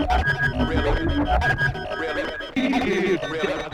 Really, really, really, really, really, really, really, really,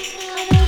Bye.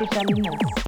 África Minhoca.